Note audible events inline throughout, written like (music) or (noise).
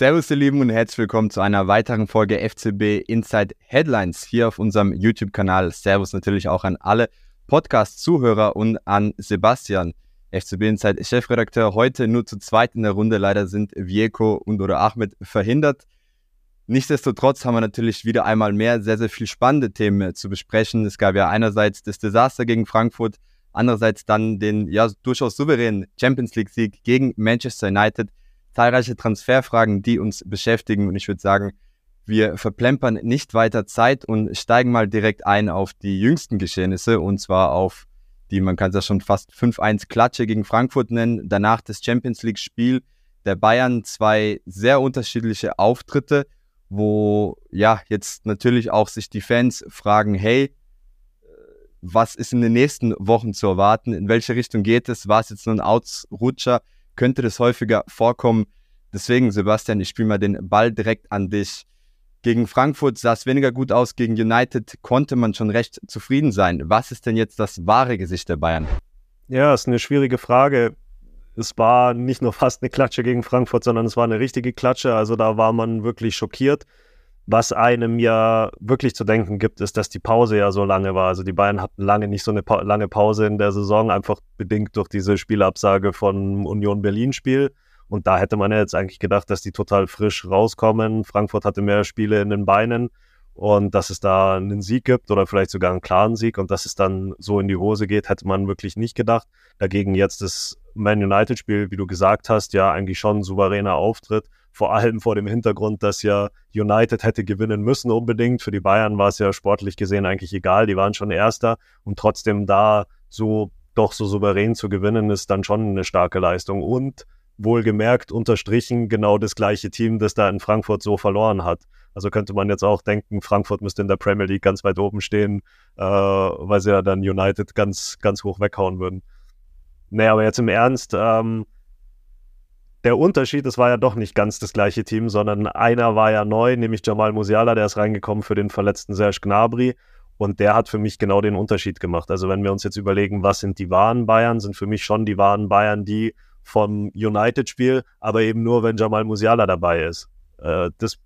Servus, ihr Lieben, und herzlich willkommen zu einer weiteren Folge FCB Inside Headlines hier auf unserem YouTube-Kanal. Servus natürlich auch an alle Podcast-Zuhörer und an Sebastian, FCB Inside Chefredakteur. Heute nur zu zweit in der Runde. Leider sind Vieko und oder Ahmed verhindert. Nichtsdestotrotz haben wir natürlich wieder einmal mehr sehr, sehr viel spannende Themen zu besprechen. Es gab ja einerseits das Desaster gegen Frankfurt, andererseits dann den ja durchaus souveränen Champions League-Sieg gegen Manchester United zahlreiche Transferfragen, die uns beschäftigen. Und ich würde sagen, wir verplempern nicht weiter Zeit und steigen mal direkt ein auf die jüngsten Geschehnisse und zwar auf die, man kann es ja schon fast 5-1 Klatsche gegen Frankfurt nennen. Danach das Champions League Spiel der Bayern, zwei sehr unterschiedliche Auftritte, wo ja jetzt natürlich auch sich die Fans fragen, hey, was ist in den nächsten Wochen zu erwarten? In welche Richtung geht es? War es jetzt nur ein Ausrutscher? Könnte das häufiger vorkommen. Deswegen, Sebastian, ich spiele mal den Ball direkt an dich. Gegen Frankfurt sah es weniger gut aus, gegen United konnte man schon recht zufrieden sein. Was ist denn jetzt das wahre Gesicht der Bayern? Ja, ist eine schwierige Frage. Es war nicht nur fast eine Klatsche gegen Frankfurt, sondern es war eine richtige Klatsche. Also da war man wirklich schockiert. Was einem ja wirklich zu denken gibt, ist, dass die Pause ja so lange war. Also die Bayern hatten lange nicht so eine pa lange Pause in der Saison, einfach bedingt durch diese Spielabsage von Union Berlin-Spiel. Und da hätte man ja jetzt eigentlich gedacht, dass die total frisch rauskommen. Frankfurt hatte mehr Spiele in den Beinen und dass es da einen Sieg gibt oder vielleicht sogar einen klaren Sieg und dass es dann so in die Hose geht, hätte man wirklich nicht gedacht. Dagegen jetzt das Man United-Spiel, wie du gesagt hast, ja eigentlich schon ein souveräner Auftritt vor allem vor dem Hintergrund, dass ja United hätte gewinnen müssen unbedingt. Für die Bayern war es ja sportlich gesehen eigentlich egal, die waren schon Erster und trotzdem da so doch so souverän zu gewinnen, ist dann schon eine starke Leistung. Und wohlgemerkt unterstrichen genau das gleiche Team, das da in Frankfurt so verloren hat. Also könnte man jetzt auch denken, Frankfurt müsste in der Premier League ganz weit oben stehen, äh, weil sie ja dann United ganz, ganz hoch weghauen würden. Nee, aber jetzt im Ernst, ähm, der Unterschied, es war ja doch nicht ganz das gleiche Team, sondern einer war ja neu, nämlich Jamal Musiala, der ist reingekommen für den verletzten Serge Gnabry. Und der hat für mich genau den Unterschied gemacht. Also wenn wir uns jetzt überlegen, was sind die wahren Bayern, sind für mich schon die wahren Bayern die vom United-Spiel, aber eben nur, wenn Jamal Musiala dabei ist. Äh, das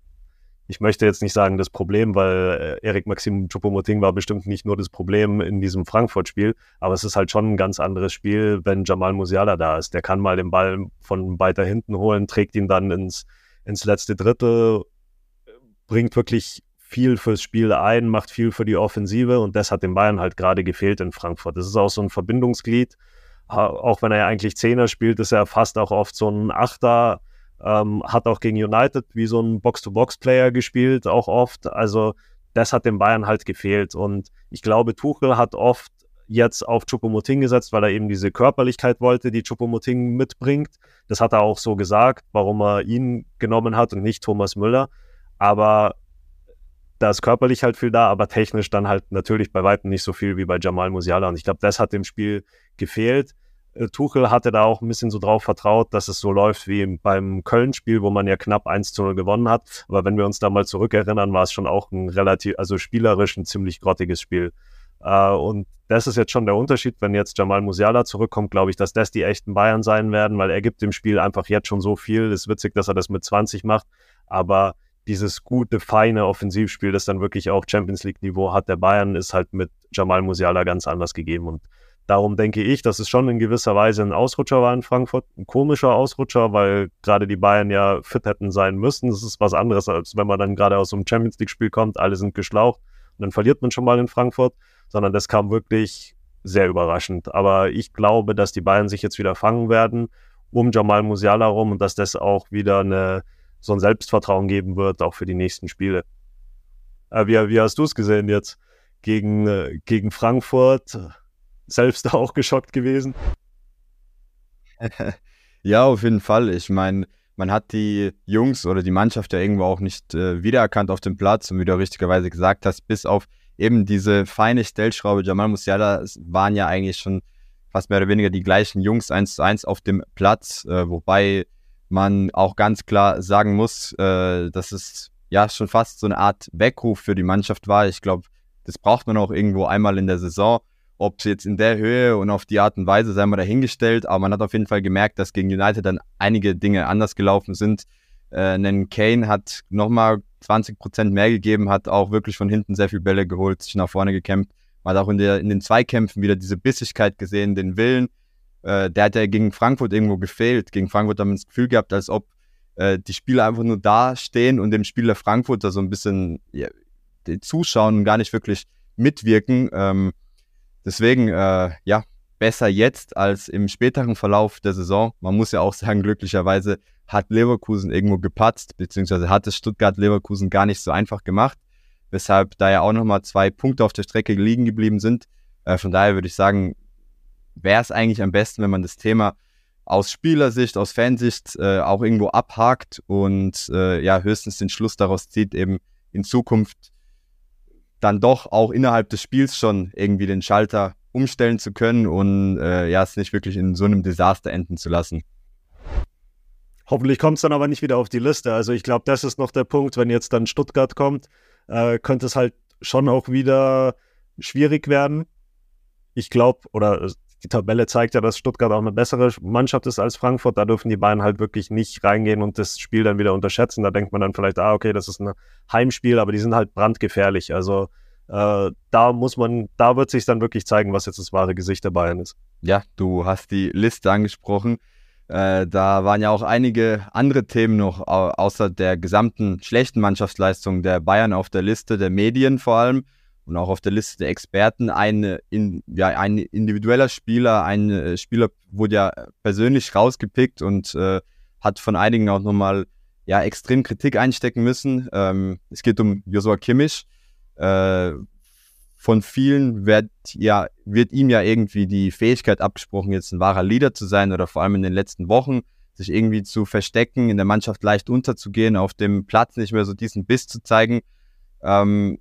ich möchte jetzt nicht sagen das Problem, weil äh, Erik Maxim Choupo-Moting war bestimmt nicht nur das Problem in diesem Frankfurt-Spiel, aber es ist halt schon ein ganz anderes Spiel, wenn Jamal Musiala da ist. Der kann mal den Ball von weiter hinten holen, trägt ihn dann ins, ins letzte Drittel, bringt wirklich viel fürs Spiel ein, macht viel für die Offensive und das hat den Bayern halt gerade gefehlt in Frankfurt. Das ist auch so ein Verbindungsglied, auch wenn er ja eigentlich Zehner spielt, ist er fast auch oft so ein Achter, ähm, hat auch gegen United wie so ein Box-to-Box-Player gespielt, auch oft. Also das hat dem Bayern halt gefehlt. Und ich glaube, Tuchel hat oft jetzt auf Chupomoting gesetzt, weil er eben diese Körperlichkeit wollte, die Chupomoting mitbringt. Das hat er auch so gesagt, warum er ihn genommen hat und nicht Thomas Müller. Aber da ist körperlich halt viel da, aber technisch dann halt natürlich bei weitem nicht so viel wie bei Jamal Musiala. Und ich glaube, das hat dem Spiel gefehlt. Äh, Tuchel hatte da auch ein bisschen so drauf vertraut, dass es so läuft wie beim Köln-Spiel, wo man ja knapp 1 zu 0 gewonnen hat. Aber wenn wir uns da mal zurückerinnern, war es schon auch ein relativ, also spielerisch ein ziemlich grottiges Spiel. Äh, und das ist jetzt schon der Unterschied, wenn jetzt Jamal Musiala zurückkommt, glaube ich, dass das die echten Bayern sein werden, weil er gibt dem Spiel einfach jetzt schon so viel. Es ist witzig, dass er das mit 20 macht, aber dieses gute, feine Offensivspiel, das dann wirklich auch Champions League Niveau hat, der Bayern ist halt mit Jamal Musiala ganz anders gegeben und Darum denke ich, dass es schon in gewisser Weise ein Ausrutscher war in Frankfurt, ein komischer Ausrutscher, weil gerade die Bayern ja fit hätten sein müssen. Das ist was anderes, als wenn man dann gerade aus so einem Champions League-Spiel kommt, alle sind geschlaucht und dann verliert man schon mal in Frankfurt, sondern das kam wirklich sehr überraschend. Aber ich glaube, dass die Bayern sich jetzt wieder fangen werden um Jamal Musiala rum und dass das auch wieder eine, so ein Selbstvertrauen geben wird, auch für die nächsten Spiele. Äh, wie, wie hast du es gesehen jetzt gegen, äh, gegen Frankfurt? Selbst auch geschockt gewesen? (laughs) ja, auf jeden Fall. Ich meine, man hat die Jungs oder die Mannschaft ja irgendwo auch nicht äh, wiedererkannt auf dem Platz und wie du richtigerweise gesagt hast, bis auf eben diese feine Stellschraube Jamal Musiala waren ja eigentlich schon fast mehr oder weniger die gleichen Jungs eins zu eins auf dem Platz, äh, wobei man auch ganz klar sagen muss, äh, dass es ja schon fast so eine Art Weckruf für die Mannschaft war. Ich glaube, das braucht man auch irgendwo einmal in der Saison. Ob es jetzt in der Höhe und auf die Art und Weise, sei mal dahingestellt, aber man hat auf jeden Fall gemerkt, dass gegen United dann einige Dinge anders gelaufen sind. Äh, einen Kane hat nochmal 20 Prozent mehr gegeben, hat auch wirklich von hinten sehr viel Bälle geholt, sich nach vorne gekämpft. Man hat auch in, der, in den Zweikämpfen wieder diese Bissigkeit gesehen, den Willen. Äh, der hat ja gegen Frankfurt irgendwo gefehlt. Gegen Frankfurt haben wir das Gefühl gehabt, als ob äh, die Spieler einfach nur da stehen und dem Spieler Frankfurter so ein bisschen ja, zuschauen und gar nicht wirklich mitwirken. Ähm, deswegen, äh, ja, besser jetzt als im späteren Verlauf der Saison. Man muss ja auch (laughs) sagen, glücklicherweise hat Leverkusen irgendwo gepatzt, beziehungsweise hat es Stuttgart-Leverkusen gar nicht so einfach gemacht, weshalb da ja auch nochmal zwei Punkte auf der Strecke liegen geblieben sind. Äh, von daher würde ich sagen, wäre es eigentlich am besten, wenn man das Thema aus Spielersicht, aus Fansicht äh, auch irgendwo abhakt und äh, ja höchstens den Schluss daraus zieht, eben in Zukunft dann doch auch innerhalb des Spiels schon irgendwie den Schalter umstellen zu können und äh, ja, es nicht wirklich in so einem Desaster enden zu lassen. Hoffentlich kommt es dann aber nicht wieder auf die Liste. Also ich glaube, das ist noch der Punkt, wenn jetzt dann Stuttgart kommt, äh, könnte es halt schon auch wieder schwierig werden. Ich glaube, oder die Tabelle zeigt ja, dass Stuttgart auch eine bessere Mannschaft ist als Frankfurt. Da dürfen die beiden halt wirklich nicht reingehen und das Spiel dann wieder unterschätzen. Da denkt man dann vielleicht, ah, okay, das ist ein Heimspiel, aber die sind halt brandgefährlich. Also äh, da muss man, da wird sich dann wirklich zeigen, was jetzt das wahre Gesicht der Bayern ist. Ja, du hast die Liste angesprochen. Äh, da waren ja auch einige andere Themen noch, außer der gesamten schlechten Mannschaftsleistung der Bayern auf der Liste der Medien vor allem und auch auf der Liste der Experten. Ein, in, ja, ein individueller Spieler, ein äh, Spieler wurde ja persönlich rausgepickt und äh, hat von einigen auch nochmal ja, extrem Kritik einstecken müssen. Ähm, es geht um Joshua Kimmich. Äh, von vielen wird, ja, wird ihm ja irgendwie die Fähigkeit abgesprochen, jetzt ein wahrer Leader zu sein oder vor allem in den letzten Wochen sich irgendwie zu verstecken, in der Mannschaft leicht unterzugehen, auf dem Platz nicht mehr so diesen Biss zu zeigen. Ähm,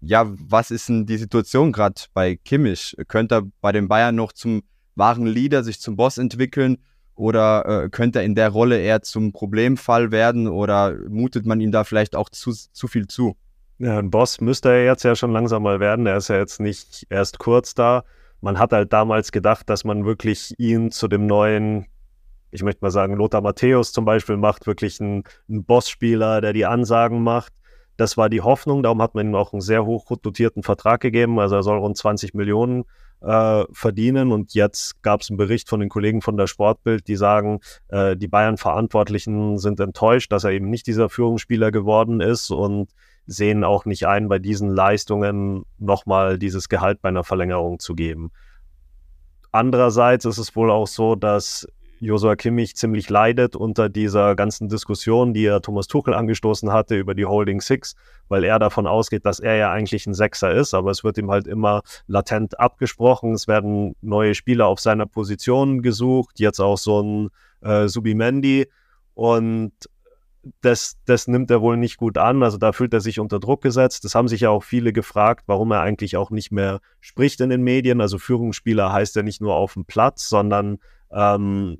ja, was ist denn die Situation gerade bei Kimmich? Könnte er bei den Bayern noch zum wahren Leader, sich zum Boss entwickeln? Oder äh, könnte er in der Rolle eher zum Problemfall werden? Oder mutet man ihm da vielleicht auch zu, zu viel zu? Ja, ein Boss müsste er jetzt ja schon langsam mal werden. Er ist ja jetzt nicht erst kurz da. Man hat halt damals gedacht, dass man wirklich ihn zu dem neuen, ich möchte mal sagen, Lothar Matthäus zum Beispiel macht, wirklich einen, einen Bossspieler, der die Ansagen macht. Das war die Hoffnung, darum hat man ihm auch einen sehr hoch dotierten Vertrag gegeben. Also er soll rund 20 Millionen äh, verdienen. Und jetzt gab es einen Bericht von den Kollegen von der Sportbild, die sagen, äh, die Bayern-Verantwortlichen sind enttäuscht, dass er eben nicht dieser Führungsspieler geworden ist und sehen auch nicht ein, bei diesen Leistungen nochmal dieses Gehalt bei einer Verlängerung zu geben. Andererseits ist es wohl auch so, dass Josua Kimmich ziemlich leidet unter dieser ganzen Diskussion, die er Thomas Tuchel angestoßen hatte über die Holding Six, weil er davon ausgeht, dass er ja eigentlich ein Sechser ist, aber es wird ihm halt immer latent abgesprochen. Es werden neue Spieler auf seiner Position gesucht, jetzt auch so ein äh, Subimendi und das, das nimmt er wohl nicht gut an. Also da fühlt er sich unter Druck gesetzt. Das haben sich ja auch viele gefragt, warum er eigentlich auch nicht mehr spricht in den Medien. Also Führungsspieler heißt ja nicht nur auf dem Platz, sondern ähm,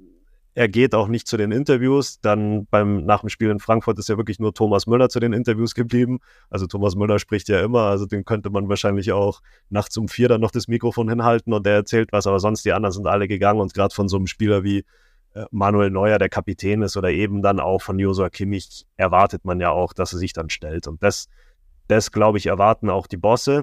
er geht auch nicht zu den Interviews. Dann beim nach dem Spiel in Frankfurt ist ja wirklich nur Thomas Müller zu den Interviews geblieben. Also Thomas Müller spricht ja immer, also den könnte man wahrscheinlich auch nachts um vier dann noch das Mikrofon hinhalten und der erzählt was, aber sonst die anderen sind alle gegangen und gerade von so einem Spieler wie äh, Manuel Neuer der Kapitän ist oder eben dann auch von Josua Kimmich, erwartet man ja auch, dass er sich dann stellt. Und das, das glaube ich, erwarten auch die Bosse.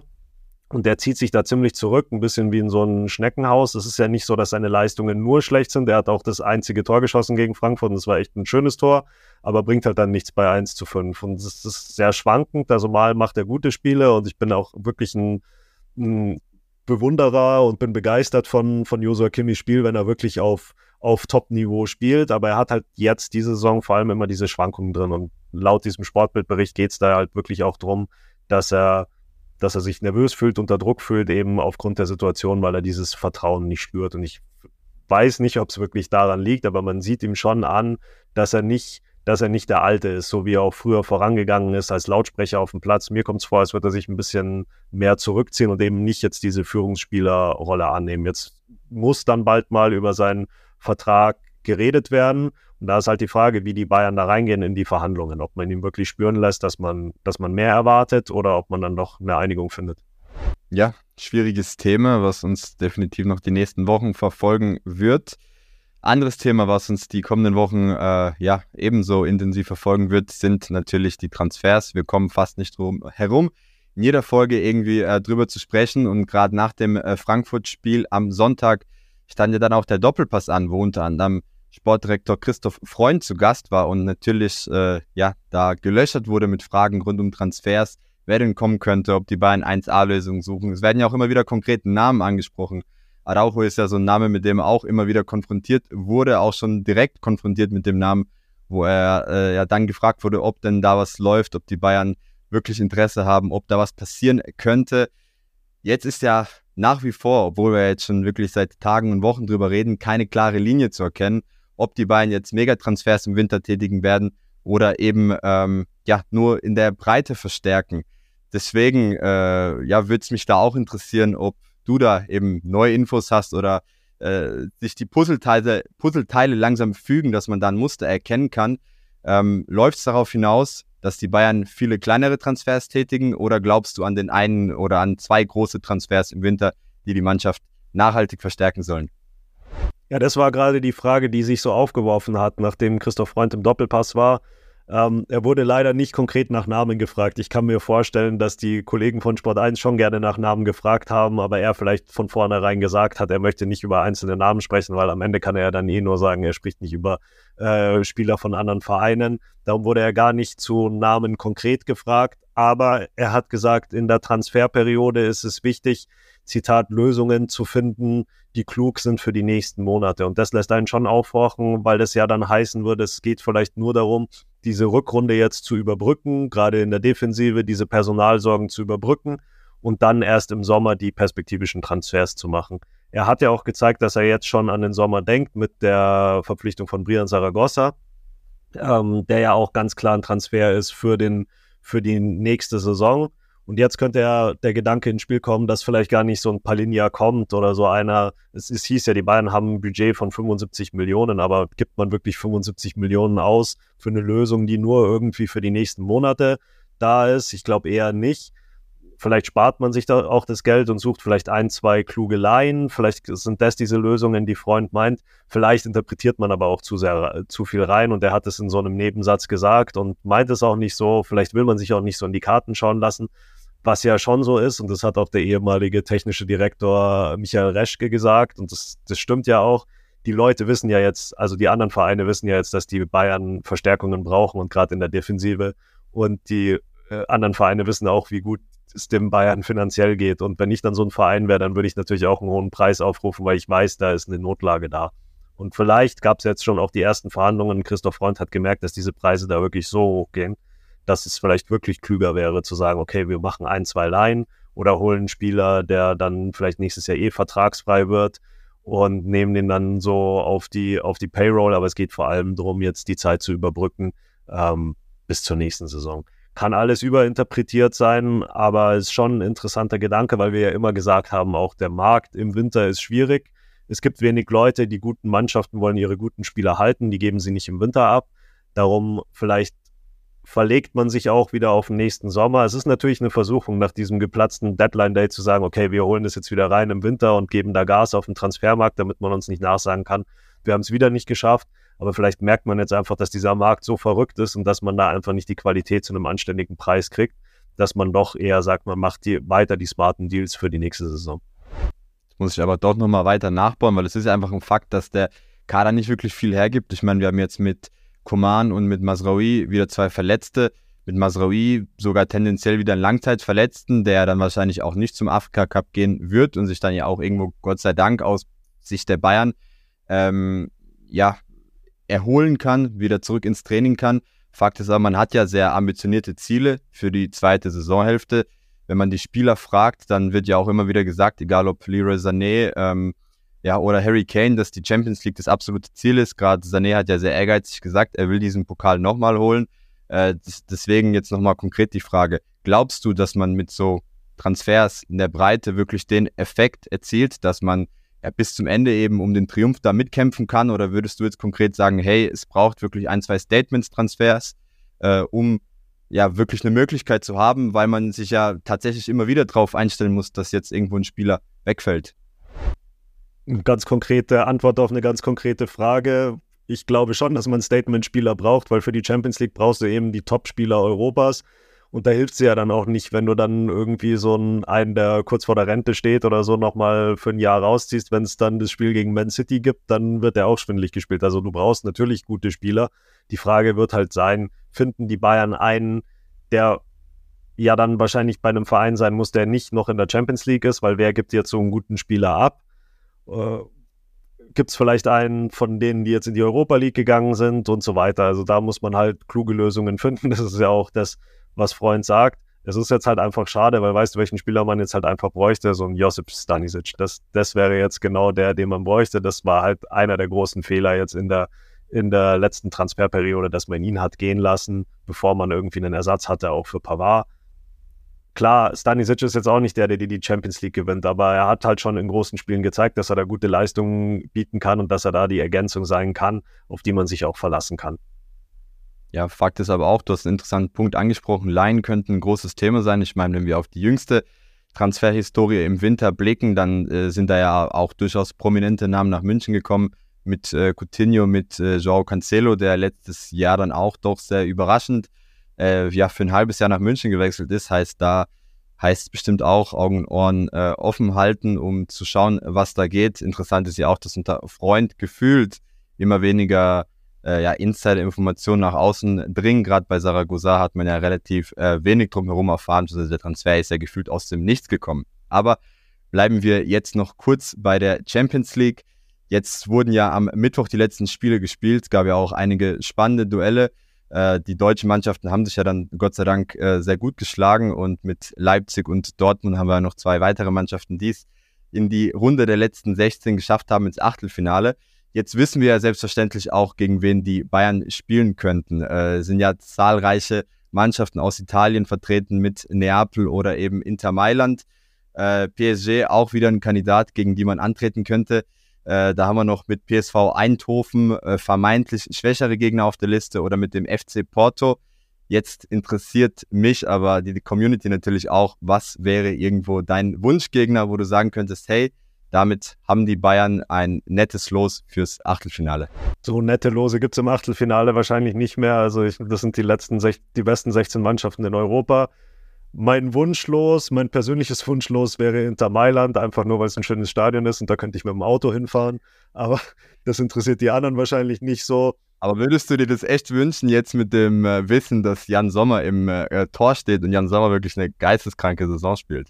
Und der zieht sich da ziemlich zurück, ein bisschen wie in so ein Schneckenhaus. Es ist ja nicht so, dass seine Leistungen nur schlecht sind. Er hat auch das einzige Tor geschossen gegen Frankfurt und das war echt ein schönes Tor, aber bringt halt dann nichts bei 1 zu 5. Und es ist sehr schwankend. Also mal macht er gute Spiele und ich bin auch wirklich ein, ein Bewunderer und bin begeistert von, von Josua Kimmichs Spiel, wenn er wirklich auf auf Top-Niveau spielt, aber er hat halt jetzt diese Saison vor allem immer diese Schwankungen drin und laut diesem Sportbildbericht geht es da halt wirklich auch darum, dass er, dass er sich nervös fühlt, unter Druck fühlt, eben aufgrund der Situation, weil er dieses Vertrauen nicht spürt und ich weiß nicht, ob es wirklich daran liegt, aber man sieht ihm schon an, dass er nicht dass er nicht der Alte ist, so wie er auch früher vorangegangen ist als Lautsprecher auf dem Platz. Mir kommt es vor, als würde er sich ein bisschen mehr zurückziehen und eben nicht jetzt diese Führungsspielerrolle annehmen. Jetzt muss dann bald mal über seinen Vertrag geredet werden. Und da ist halt die Frage, wie die Bayern da reingehen in die Verhandlungen, ob man ihm wirklich spüren lässt, dass man, dass man mehr erwartet oder ob man dann doch eine Einigung findet. Ja, schwieriges Thema, was uns definitiv noch die nächsten Wochen verfolgen wird. Anderes Thema, was uns die kommenden Wochen äh, ja ebenso intensiv verfolgen wird, sind natürlich die Transfers. Wir kommen fast nicht drum herum, in jeder Folge irgendwie äh, drüber zu sprechen. Und gerade nach dem äh, Frankfurt-Spiel am Sonntag stand ja dann auch der Doppelpass an, wo unter anderem Sportdirektor Christoph Freund zu Gast war und natürlich äh, ja da gelöchert wurde mit Fragen rund um Transfers, wer denn kommen könnte, ob die beiden 1A-Lösungen suchen. Es werden ja auch immer wieder konkrete Namen angesprochen. Araujo ist ja so ein Name, mit dem er auch immer wieder konfrontiert wurde, auch schon direkt konfrontiert mit dem Namen, wo er äh, ja dann gefragt wurde, ob denn da was läuft, ob die Bayern wirklich Interesse haben, ob da was passieren könnte. Jetzt ist ja nach wie vor, obwohl wir jetzt schon wirklich seit Tagen und Wochen drüber reden, keine klare Linie zu erkennen, ob die Bayern jetzt Megatransfers im Winter tätigen werden oder eben ähm, ja nur in der Breite verstärken. Deswegen äh, ja, würde es mich da auch interessieren, ob du da eben neue Infos hast oder äh, sich die Puzzleteile, Puzzleteile langsam fügen, dass man da ein Muster erkennen kann. Ähm, Läuft es darauf hinaus, dass die Bayern viele kleinere Transfers tätigen oder glaubst du an den einen oder an zwei große Transfers im Winter, die die Mannschaft nachhaltig verstärken sollen? Ja, das war gerade die Frage, die sich so aufgeworfen hat, nachdem Christoph Freund im Doppelpass war. Ähm, er wurde leider nicht konkret nach Namen gefragt. Ich kann mir vorstellen, dass die Kollegen von Sport 1 schon gerne nach Namen gefragt haben, aber er vielleicht von vornherein gesagt hat, er möchte nicht über einzelne Namen sprechen, weil am Ende kann er ja dann eh nur sagen, er spricht nicht über äh, Spieler von anderen Vereinen. Darum wurde er gar nicht zu Namen konkret gefragt, aber er hat gesagt, in der Transferperiode ist es wichtig, Zitat, Lösungen zu finden, die klug sind für die nächsten Monate. Und das lässt einen schon aufwachen, weil das ja dann heißen würde, es geht vielleicht nur darum, diese Rückrunde jetzt zu überbrücken, gerade in der Defensive diese Personalsorgen zu überbrücken und dann erst im Sommer die perspektivischen Transfers zu machen. Er hat ja auch gezeigt, dass er jetzt schon an den Sommer denkt mit der Verpflichtung von Brian Zaragoza, ähm, der ja auch ganz klar ein Transfer ist für den für die nächste Saison. Und jetzt könnte ja der Gedanke ins Spiel kommen, dass vielleicht gar nicht so ein Palinja kommt oder so einer. Es, es hieß ja, die Bayern haben ein Budget von 75 Millionen, aber gibt man wirklich 75 Millionen aus für eine Lösung, die nur irgendwie für die nächsten Monate da ist? Ich glaube eher nicht. Vielleicht spart man sich da auch das Geld und sucht vielleicht ein, zwei kluge Laien. Vielleicht sind das diese Lösungen, die Freund meint. Vielleicht interpretiert man aber auch zu sehr, zu viel rein und er hat es in so einem Nebensatz gesagt und meint es auch nicht so. Vielleicht will man sich auch nicht so in die Karten schauen lassen was ja schon so ist, und das hat auch der ehemalige technische Direktor Michael Reschke gesagt, und das, das stimmt ja auch. Die Leute wissen ja jetzt, also die anderen Vereine wissen ja jetzt, dass die Bayern Verstärkungen brauchen und gerade in der Defensive. Und die äh, anderen Vereine wissen auch, wie gut es dem Bayern finanziell geht. Und wenn ich dann so ein Verein wäre, dann würde ich natürlich auch einen hohen Preis aufrufen, weil ich weiß, da ist eine Notlage da. Und vielleicht gab es jetzt schon auch die ersten Verhandlungen. Christoph Freund hat gemerkt, dass diese Preise da wirklich so hoch gehen, dass es vielleicht wirklich klüger wäre zu sagen, okay, wir machen ein, zwei Line oder holen einen Spieler, der dann vielleicht nächstes Jahr eh vertragsfrei wird und nehmen den dann so auf die, auf die Payroll. Aber es geht vor allem darum, jetzt die Zeit zu überbrücken ähm, bis zur nächsten Saison. Kann alles überinterpretiert sein, aber es ist schon ein interessanter Gedanke, weil wir ja immer gesagt haben, auch der Markt im Winter ist schwierig. Es gibt wenig Leute, die guten Mannschaften wollen ihre guten Spieler halten, die geben sie nicht im Winter ab. Darum vielleicht verlegt man sich auch wieder auf den nächsten Sommer. Es ist natürlich eine Versuchung, nach diesem geplatzten Deadline-Day zu sagen, okay, wir holen das jetzt wieder rein im Winter und geben da Gas auf den Transfermarkt, damit man uns nicht nachsagen kann, wir haben es wieder nicht geschafft. Aber vielleicht merkt man jetzt einfach, dass dieser Markt so verrückt ist und dass man da einfach nicht die Qualität zu einem anständigen Preis kriegt, dass man doch eher sagt, man macht die, weiter die smarten Deals für die nächste Saison. Jetzt muss ich aber dort nochmal weiter nachbauen, weil es ist ja einfach ein Fakt, dass der Kader nicht wirklich viel hergibt. Ich meine, wir haben jetzt mit Koman und mit Masraoui wieder zwei Verletzte. Mit Masraoui sogar tendenziell wieder einen Langzeitverletzten, der dann wahrscheinlich auch nicht zum Afrika Cup gehen wird und sich dann ja auch irgendwo, Gott sei Dank, aus Sicht der Bayern, ähm, ja, erholen kann, wieder zurück ins Training kann. Fakt ist aber, man hat ja sehr ambitionierte Ziele für die zweite Saisonhälfte. Wenn man die Spieler fragt, dann wird ja auch immer wieder gesagt, egal ob Leroy Sané, ähm, ja, oder Harry Kane, dass die Champions League das absolute Ziel ist. Gerade Sané hat ja sehr ehrgeizig gesagt, er will diesen Pokal nochmal holen. Äh, deswegen jetzt nochmal konkret die Frage, glaubst du, dass man mit so Transfers in der Breite wirklich den Effekt erzielt, dass man bis zum Ende eben um den Triumph da mitkämpfen kann? Oder würdest du jetzt konkret sagen, hey, es braucht wirklich ein, zwei Statements-Transfers, äh, um ja wirklich eine Möglichkeit zu haben, weil man sich ja tatsächlich immer wieder darauf einstellen muss, dass jetzt irgendwo ein Spieler wegfällt? Eine ganz konkrete Antwort auf eine ganz konkrete Frage. Ich glaube schon, dass man Statement-Spieler braucht, weil für die Champions League brauchst du eben die Top-Spieler Europas. Und da hilft es ja dann auch nicht, wenn du dann irgendwie so einen, einen der kurz vor der Rente steht oder so, nochmal für ein Jahr rausziehst. Wenn es dann das Spiel gegen Man City gibt, dann wird der auch schwindlig gespielt. Also du brauchst natürlich gute Spieler. Die Frage wird halt sein, finden die Bayern einen, der ja dann wahrscheinlich bei einem Verein sein muss, der nicht noch in der Champions League ist, weil wer gibt jetzt so einen guten Spieler ab? Äh, gibt es vielleicht einen von denen, die jetzt in die Europa League gegangen sind und so weiter. Also da muss man halt kluge Lösungen finden. Das ist ja auch das, was Freund sagt. Es ist jetzt halt einfach schade, weil weißt du, welchen Spieler man jetzt halt einfach bräuchte? So ein Josip Stanisic. Das, das wäre jetzt genau der, den man bräuchte. Das war halt einer der großen Fehler jetzt in der, in der letzten Transferperiode, dass man ihn hat gehen lassen, bevor man irgendwie einen Ersatz hatte, auch für Pavard. Klar, Stanisic ist jetzt auch nicht der, der die Champions League gewinnt, aber er hat halt schon in großen Spielen gezeigt, dass er da gute Leistungen bieten kann und dass er da die Ergänzung sein kann, auf die man sich auch verlassen kann. Ja, Fakt ist aber auch, du hast einen interessanten Punkt angesprochen. Laien könnten ein großes Thema sein. Ich meine, wenn wir auf die jüngste Transferhistorie im Winter blicken, dann äh, sind da ja auch durchaus prominente Namen nach München gekommen. Mit äh, Coutinho, mit äh, Joao Cancelo, der letztes Jahr dann auch doch sehr überraschend äh, ja, für ein halbes Jahr nach München gewechselt ist. Heißt, da heißt es bestimmt auch Augen und Ohren äh, offen halten, um zu schauen, was da geht. Interessant ist ja auch, dass unter Freund gefühlt immer weniger äh, ja, Insider-Informationen nach außen dringen. Gerade bei Saragossa hat man ja relativ äh, wenig drumherum erfahren. Also der Transfer ist ja gefühlt aus dem Nichts gekommen. Aber bleiben wir jetzt noch kurz bei der Champions League. Jetzt wurden ja am Mittwoch die letzten Spiele gespielt. Es gab ja auch einige spannende Duelle. Äh, die deutschen Mannschaften haben sich ja dann Gott sei Dank äh, sehr gut geschlagen und mit Leipzig und Dortmund haben wir noch zwei weitere Mannschaften, die es in die Runde der letzten 16 geschafft haben ins Achtelfinale. Jetzt wissen wir ja selbstverständlich auch, gegen wen die Bayern spielen könnten. Äh, sind ja zahlreiche Mannschaften aus Italien vertreten mit Neapel oder eben Inter Mailand. Äh, PSG auch wieder ein Kandidat, gegen die man antreten könnte. Äh, da haben wir noch mit PSV Eindhoven äh, vermeintlich schwächere Gegner auf der Liste oder mit dem FC Porto. Jetzt interessiert mich aber die Community natürlich auch, was wäre irgendwo dein Wunschgegner, wo du sagen könntest, hey, damit haben die Bayern ein nettes Los fürs Achtelfinale. So nette Lose gibt es im Achtelfinale wahrscheinlich nicht mehr. Also ich, das sind die letzten, die besten 16 Mannschaften in Europa. Mein Wunschlos, mein persönliches Wunschlos wäre Inter Mailand, einfach nur, weil es ein schönes Stadion ist und da könnte ich mit dem Auto hinfahren. Aber (laughs) das interessiert die anderen wahrscheinlich nicht so. Aber würdest du dir das echt wünschen, jetzt mit dem äh, Wissen, dass Jan Sommer im äh, Tor steht und Jan Sommer wirklich eine geisteskranke Saison spielt?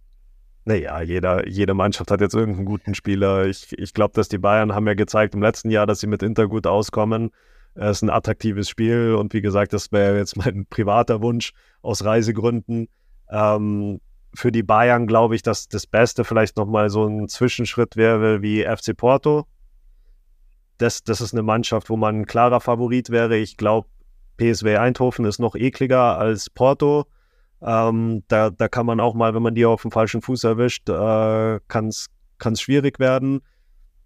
Naja, jeder, jede Mannschaft hat jetzt irgendeinen guten Spieler. Ich, ich glaube, dass die Bayern haben ja gezeigt im letzten Jahr, dass sie mit Inter gut auskommen. Es ist ein attraktives Spiel und wie gesagt, das wäre jetzt mein (laughs) privater Wunsch aus Reisegründen. Ähm, für die Bayern glaube ich, dass das Beste vielleicht nochmal so ein Zwischenschritt wäre wie FC Porto. Das, das ist eine Mannschaft, wo man ein klarer Favorit wäre. Ich glaube, PSW Eindhoven ist noch ekliger als Porto. Ähm, da, da kann man auch mal, wenn man die auf dem falschen Fuß erwischt, äh, kann es schwierig werden.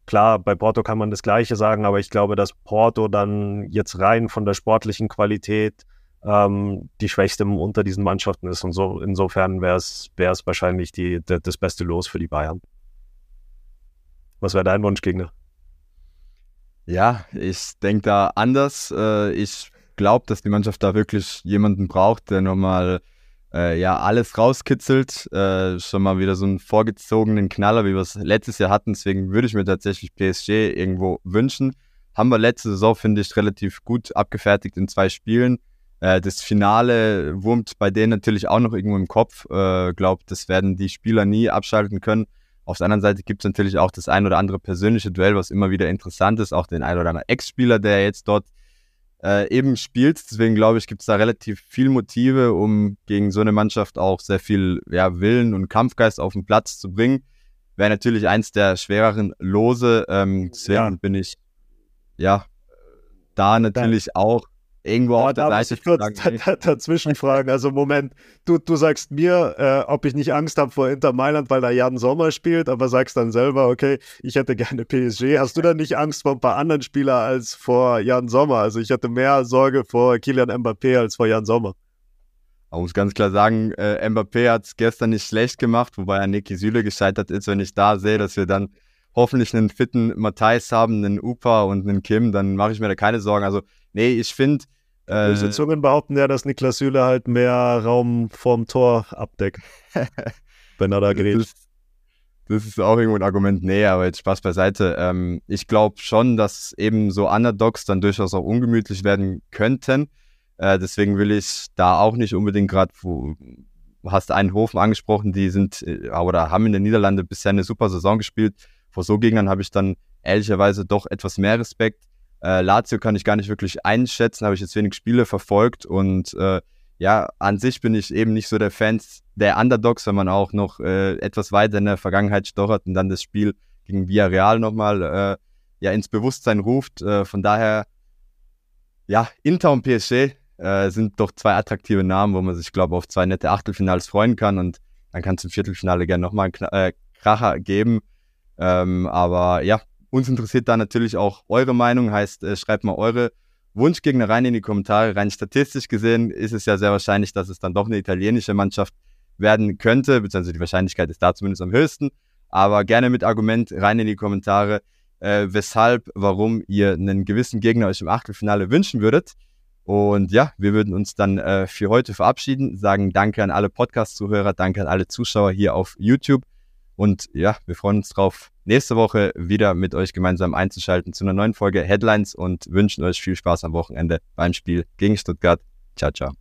Klar, bei Porto kann man das Gleiche sagen, aber ich glaube, dass Porto dann jetzt rein von der sportlichen Qualität ähm, die Schwächste unter diesen Mannschaften ist. Und so insofern wäre es wahrscheinlich die, de, das beste Los für die Bayern. Was wäre dein Wunschgegner? Ja, ich denke da anders. Äh, ich glaube, dass die Mannschaft da wirklich jemanden braucht, der nochmal äh, ja, alles rauskitzelt. Äh, schon mal wieder so einen vorgezogenen Knaller, wie wir es letztes Jahr hatten. Deswegen würde ich mir tatsächlich PSG irgendwo wünschen. Haben wir letzte Saison, finde ich, relativ gut abgefertigt in zwei Spielen. Äh, das Finale wurmt bei denen natürlich auch noch irgendwo im Kopf. Äh, glaube, das werden die Spieler nie abschalten können. Auf der anderen Seite gibt es natürlich auch das ein oder andere persönliche Duell, was immer wieder interessant ist. Auch den ein oder anderen Ex-Spieler, der jetzt dort äh, eben spielt. Deswegen glaube ich, gibt es da relativ viel Motive, um gegen so eine Mannschaft auch sehr viel ja, Willen und Kampfgeist auf den Platz zu bringen. Wäre natürlich eins der schwereren Lose. Ähm, deswegen ja. bin ich ja da natürlich auch irgendwo auf der Seite ich kurz dazwischen fragen. Also Moment, du, du sagst mir, äh, ob ich nicht Angst habe vor Inter Mailand, weil da Jan Sommer spielt, aber sagst dann selber, okay, ich hätte gerne (laughs) PSG. Hast du dann nicht Angst vor ein paar anderen Spielern als vor Jan Sommer? Also ich hätte mehr Sorge vor Kilian Mbappé als vor Jan Sommer. Man muss ganz klar sagen, äh, Mbappé hat es gestern nicht schlecht gemacht, wobei er Niki Süle gescheitert ist. Wenn ich da sehe, dass wir dann hoffentlich einen fitten Matthijs haben, einen Upa und einen Kim, dann mache ich mir da keine Sorgen. Also, nee, ich finde. Äh, Böse Zungen behaupten ja, dass Niklas Süle halt mehr Raum vorm Tor abdeckt, (laughs) wenn er da gerät. Das, das, ist auch irgendwo ein Argument. Nee, aber jetzt Spaß beiseite. Ähm, ich glaube schon, dass eben so Underdogs dann durchaus auch ungemütlich werden könnten. Äh, deswegen will ich da auch nicht unbedingt gerade, du hast einen Hofen angesprochen, die sind äh, oder haben in den Niederlanden bisher eine super Saison gespielt vor so Gegnern habe ich dann ehrlicherweise doch etwas mehr Respekt. Äh, Lazio kann ich gar nicht wirklich einschätzen, habe ich jetzt wenig Spiele verfolgt und äh, ja, an sich bin ich eben nicht so der Fan der Underdogs, wenn man auch noch äh, etwas weiter in der Vergangenheit stochert und dann das Spiel gegen Villarreal nochmal äh, ja, ins Bewusstsein ruft. Äh, von daher, ja, Inter und PSG äh, sind doch zwei attraktive Namen, wo man sich, glaube ich, auf zwei nette Achtelfinals freuen kann und dann kann es im Viertelfinale gerne nochmal einen äh, Kracher geben. Ähm, aber ja, uns interessiert da natürlich auch eure Meinung. Heißt, äh, schreibt mal eure Wunschgegner rein in die Kommentare. Rein statistisch gesehen ist es ja sehr wahrscheinlich, dass es dann doch eine italienische Mannschaft werden könnte, beziehungsweise die Wahrscheinlichkeit ist da zumindest am höchsten. Aber gerne mit Argument rein in die Kommentare, äh, weshalb, warum ihr einen gewissen Gegner euch im Achtelfinale wünschen würdet. Und ja, wir würden uns dann äh, für heute verabschieden, sagen Danke an alle Podcast-Zuhörer, danke an alle Zuschauer hier auf YouTube. Und ja, wir freuen uns drauf, nächste Woche wieder mit euch gemeinsam einzuschalten zu einer neuen Folge Headlines und wünschen euch viel Spaß am Wochenende beim Spiel gegen Stuttgart. Ciao, ciao.